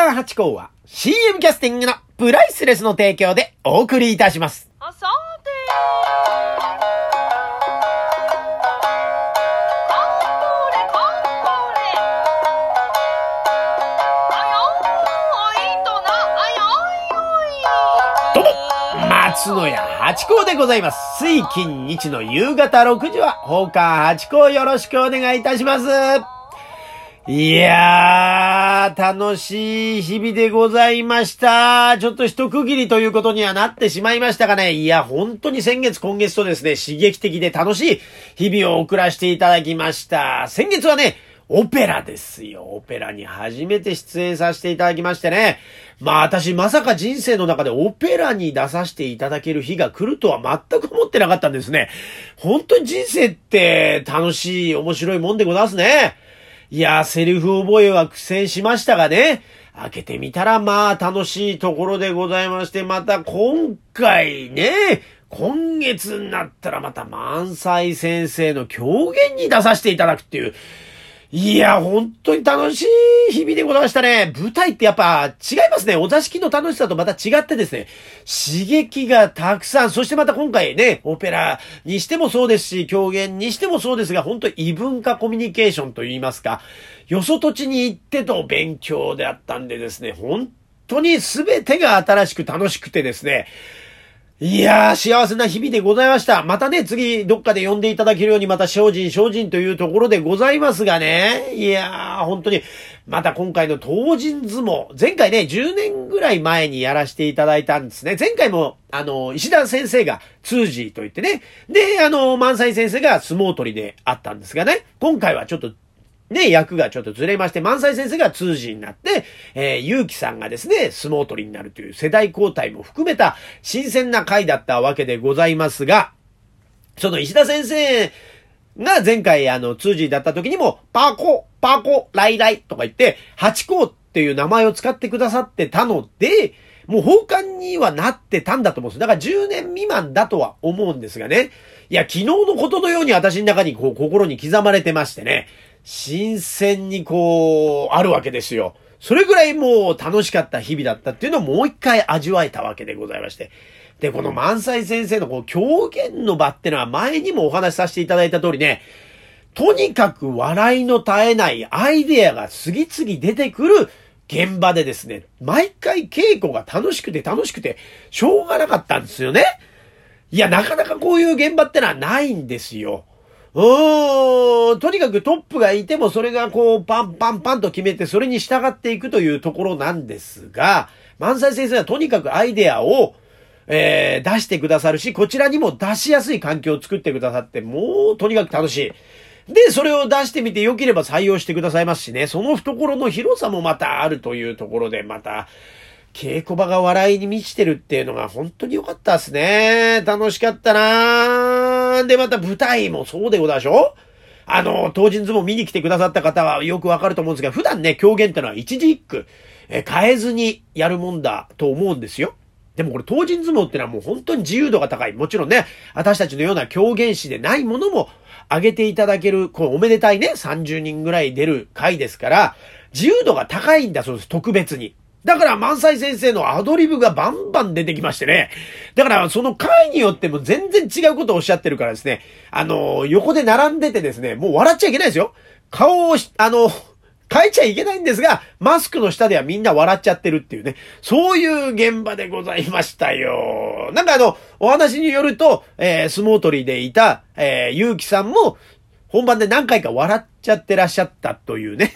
カー八甲は CM キャスティングのプライスレスの提供でお送りいたします。あさてどうも、松野屋八甲でございます。水金日の夕方6時は、放課八甲よろしくお願いいたします。いやー、楽しい日々でございました。ちょっと一区切りということにはなってしまいましたがね。いや、本当に先月今月とですね、刺激的で楽しい日々を送らせていただきました。先月はね、オペラですよ。オペラに初めて出演させていただきましてね。まあ私まさか人生の中でオペラに出させていただける日が来るとは全く思ってなかったんですね。本当に人生って楽しい、面白いもんでございますね。いやー、セリフ覚えは苦戦しましたがね。開けてみたらまあ楽しいところでございまして、また今回ね、今月になったらまた満載先生の狂言に出させていただくっていう。いや、本当に楽しい日々でございましたね。舞台ってやっぱ違いますね。お座敷の楽しさとまた違ってですね、刺激がたくさん、そしてまた今回ね、オペラにしてもそうですし、狂言にしてもそうですが、本当に異文化コミュニケーションといいますか、よそ土地に行ってと勉強であったんでですね、本当に全てが新しく楽しくてですね、いやー、幸せな日々でございました。またね、次、どっかで呼んでいただけるように、また精進、精進というところでございますがね。いやー、本当に、また今回の東人相撲、前回ね、10年ぐらい前にやらせていただいたんですね。前回も、あの、石田先生が通じと言ってね。で、あの、万歳先生が相撲取りであったんですがね。今回はちょっと、ね、役がちょっとずれまして、万歳先生が通じになって、えー、ゆうきさんがですね、相撲取りになるという世代交代も含めた新鮮な回だったわけでございますが、その石田先生が前回あの、通じだった時にも、パーコ、パーコ、ライライとか言って、ハチ公っていう名前を使ってくださってたので、もう奉還にはなってたんだと思うんです。だから10年未満だとは思うんですがね。いや、昨日のことのように私の中にこう心に刻まれてましてね。新鮮にこう、あるわけですよ。それぐらいもう楽しかった日々だったっていうのをもう一回味わえたわけでございまして。で、この満載先生のこう狂言の場ってのは前にもお話しさせていただいた通りね、とにかく笑いの絶えないアイデアが次々出てくる現場でですね、毎回稽古が楽しくて楽しくて、しょうがなかったんですよね。いや、なかなかこういう現場ってのはないんですよ。うーん、とにかくトップがいてもそれがこうパンパンパンと決めてそれに従っていくというところなんですが、万歳先生はとにかくアイデアを、えー、出してくださるし、こちらにも出しやすい環境を作ってくださって、もうとにかく楽しい。で、それを出してみて良ければ採用してくださいますしね、その懐の広さもまたあるというところで、また、稽古場が笑いに満ちてるっていうのが本当に良かったですね。楽しかったなぁんで、また舞台もそうでございましょあの、当人相撲見に来てくださった方はよくわかると思うんですが、普段ね、狂言ってのは一字一句、え変えずにやるもんだと思うんですよ。でもこれ、当人相撲ってのはもう本当に自由度が高い。もちろんね、私たちのような狂言師でないものも上げていただける、こう、おめでたいね、30人ぐらい出る回ですから、自由度が高いんだそうです、特別に。だから、満載先生のアドリブがバンバン出てきましてね。だから、その回によっても全然違うことをおっしゃってるからですね。あの、横で並んでてですね、もう笑っちゃいけないですよ。顔を、あの、変えちゃいけないんですが、マスクの下ではみんな笑っちゃってるっていうね。そういう現場でございましたよ。なんかあの、お話によると、えー、相撲取りでいた、えー、ゆうきさんも、本番で何回か笑っちゃってらっしゃったというね。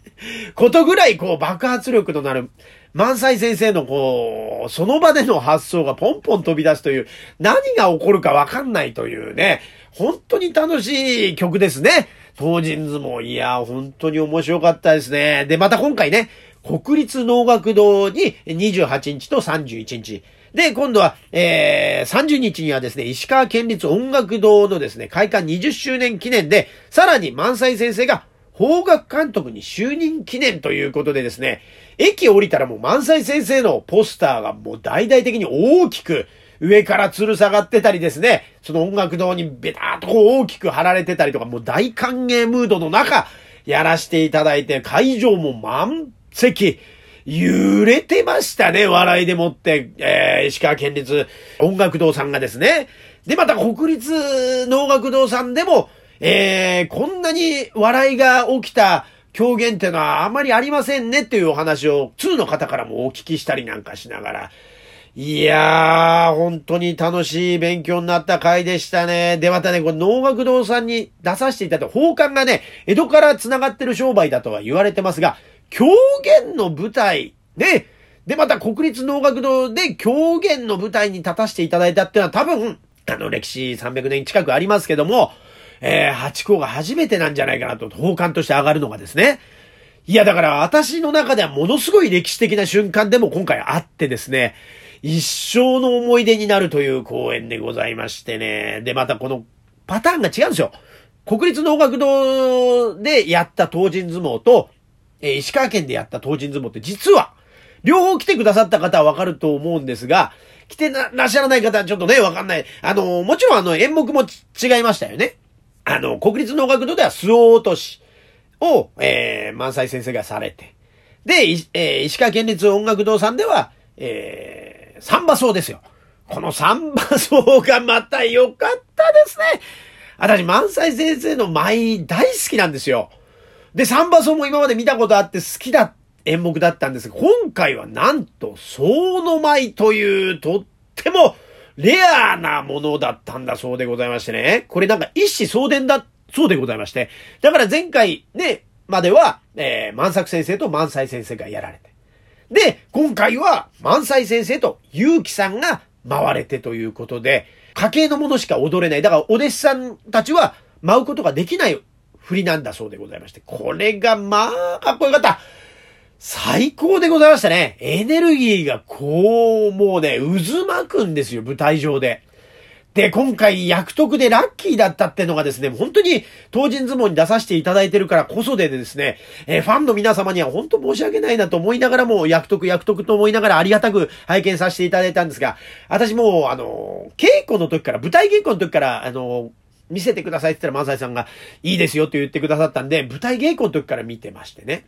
ことぐらいこう爆発力となる、満載先生のこう、その場での発想がポンポン飛び出すという、何が起こるかわかんないというね、本当に楽しい曲ですね。当人相撲、いや、本当に面白かったですね。で、また今回ね、国立能楽堂に28日と31日。で、今度は、えー、30日にはですね、石川県立音楽堂のですね、開館20周年記念で、さらに満載先生が邦楽監督に就任記念ということでですね、駅降りたらもう満載先生のポスターがもう大々的に大きく上から吊る下がってたりですね、その音楽堂にベターっとこう大きく貼られてたりとか、もう大歓迎ムードの中、やらせていただいて、会場も満席。揺れてましたね、笑いでもって、えー、石川県立音楽堂さんがですね。で、また国立能楽堂さんでも、えー、こんなに笑いが起きた狂言っていうのはあまりありませんねっていうお話を2の方からもお聞きしたりなんかしながら、いやー、本当に楽しい勉強になった回でしたね。で、またね、この能楽堂さんに出させていただいた法官がね、江戸から繋がってる商売だとは言われてますが、狂言の舞台、ね、で、また国立能楽堂で狂言の舞台に立たせていただいたっていうのは多分、あの、歴史300年近くありますけども、えー、八甲が初めてなんじゃないかなと、法官として上がるのがですね。いや、だから私の中ではものすごい歴史的な瞬間でも今回あってですね、一生の思い出になるという公演でございましてね。で、またこのパターンが違うんですよ。国立能楽堂でやった東人相撲と、えー石川県でやった東人相撲って実は、両方来てくださった方はわかると思うんですが、来てならっしゃらない方はちょっとね、わかんない。あの、もちろんあの演目も違いましたよね。あの、国立能楽堂では周防落としを、えー、万歳先生がされて。で、えー石川県立音楽堂さんでは、えー、サンバ奏ですよ。このサンバ奏がまた良かったですね。私、万歳先生の舞大好きなんですよ。で、サンバ奏も今まで見たことあって好きだ演目だったんですが、今回はなんと、奏の舞というとってもレアなものだったんだそうでございましてね。これなんか一子相伝だそうでございまして。だから前回ね、までは、えー、万作先生と万歳先生がやられて。で、今回は万歳先生と結城さんが回れてということで、家系のものしか踊れない。だからお弟子さんたちは舞うことができない振りなんだそうでございまして。これがまあ、かっこよかった。最高でございましたね。エネルギーがこう、もうね、渦巻くんですよ、舞台上で。で、今回役得でラッキーだったってのがですね、本当に当人相撲に出させていただいてるからこそでですね、えーファンの皆様には本当申し訳ないなと思いながらも、役得役得と思いながらありがたく拝見させていただいたんですが、私もう、あの、稽古の時から、舞台稽古の時から、あの、見せてくださいって言ったら、萬斎さんが、いいですよって言ってくださったんで、舞台稽古の時から見てましてね。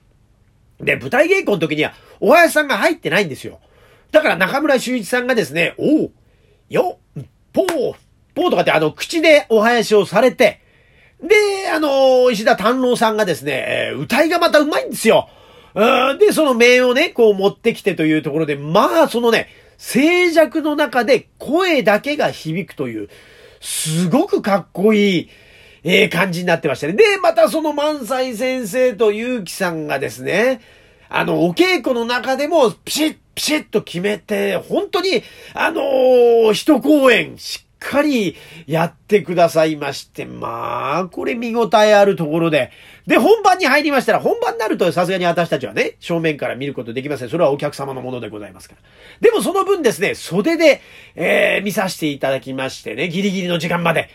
で、舞台稽古の時には、お囃子さんが入ってないんですよ。だから中村修一さんがですね、おう、よ、ぽー、ぽーとかってあの、口でお囃子をされて、で、あの、石田丹郎さんがですね、え歌いがまたうまいんですよ。で、その名をね、こう持ってきてというところで、まあ、そのね、静寂の中で声だけが響くという、すごくかっこいい、えー感じになってましたね。で、またその満載先生と結城さんがですね、あの、お稽古の中でも、ピシッ、ピシッと決めて、本当に、あのー一公演、しっかりやってくださいまして、まあ、これ見応えあるところで。で、本番に入りましたら、本番になるとさすがに私たちはね、正面から見ることできません。それはお客様のものでございますから。でもその分ですね、袖で、えー見させていただきましてね、ギリギリの時間まで。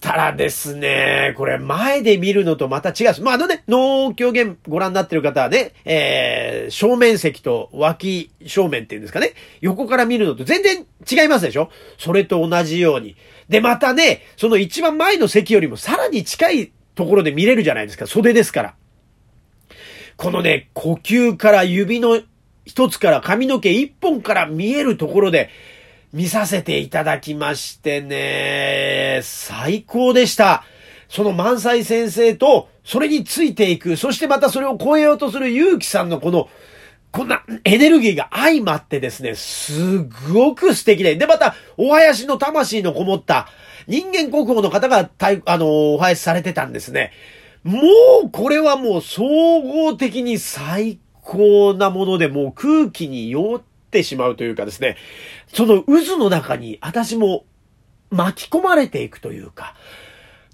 たらですね、これ前で見るのとまた違う。まあ、あのね、能狂言ご覧になってる方はね、えー、正面席と脇正面っていうんですかね、横から見るのと全然違いますでしょ？それと同じように。で、またね、その一番前の席よりもさらに近いところで見れるじゃないですか。袖ですから。このね、呼吸から指の一つから髪の毛一本から見えるところで見させていただきましてね、最高でした。その万歳先生と、それについていく、そしてまたそれを超えようとする結城さんのこの、こんなエネルギーが相まってですね、すごく素敵で。で、また、お囃子の魂のこもった、人間国宝の方が、あの、お囃子されてたんですね。もう、これはもう総合的に最高なもので、もう空気に酔っててしまうというかですね、その渦の中に私も巻き込まれていくというか、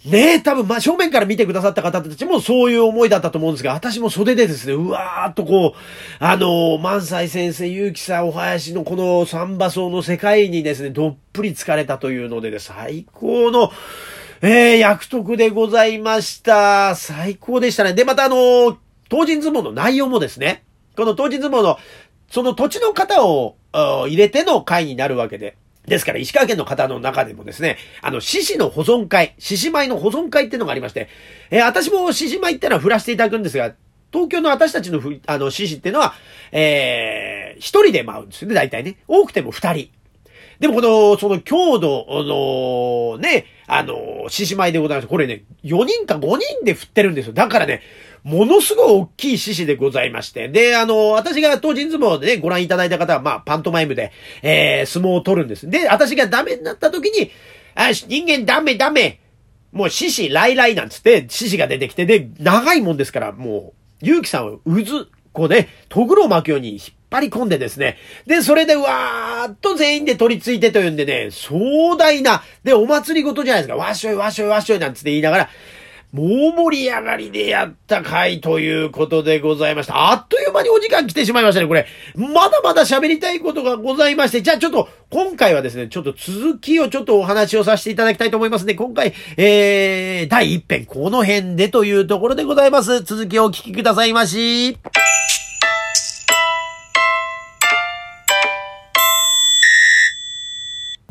ねえ、多分、ま、正面から見てくださった方たちもそういう思いだったと思うんですが、私も袖でですね、うわーっとこう、あの、万歳先生、結城さん、お囃子のこの三馬奏の世界にですね、どっぷり疲れたというのでね、最高の、えー、役得でございました。最高でしたね。で、またあの、当人相撲の内容もですね、この当人相撲の、その土地の方を入れての会になるわけで。ですから、石川県の方の中でもですね、あの、獅子の保存会、獅子舞の保存会っていうのがありまして、えー私も獅子舞ってのは振らせていただくんですが、東京の私たちのふ、あの、獅子っていうのは、えー、一人で舞うんですよね、大体ね。多くても二人。でもこの、その強度の、ね、あの、獅子舞でございます。これね、4人か5人で振ってるんですよ。だからね、ものすごい大きい獅子でございまして。で、あの、私が当人相撲でね、ご覧いただいた方は、まあ、パントマイムで、えー、相撲を取るんです。で、私がダメになった時に、あ、人間ダメダメもう獅子、来来なんつって、獅子が出てきて、で、長いもんですから、もう、ゆうきさんを渦、こうね、とぐろを巻くように引っ張り込んでですね。で、それでわーっと全員で取り付いてというんでね、壮大な、で、お祭りごとじゃないですか。わっしょいわっしょいわっしょいなんつって言いながら、大盛り上がりでやった回ということでございました。あっという間にお時間来てしまいましたね、これ。まだまだ喋りたいことがございまして、じゃあちょっと、今回はですね、ちょっと続きをちょっとお話をさせていただきたいと思いますね。今回、えー、第1編、この辺でというところでございます。続きをお聞きくださいまし。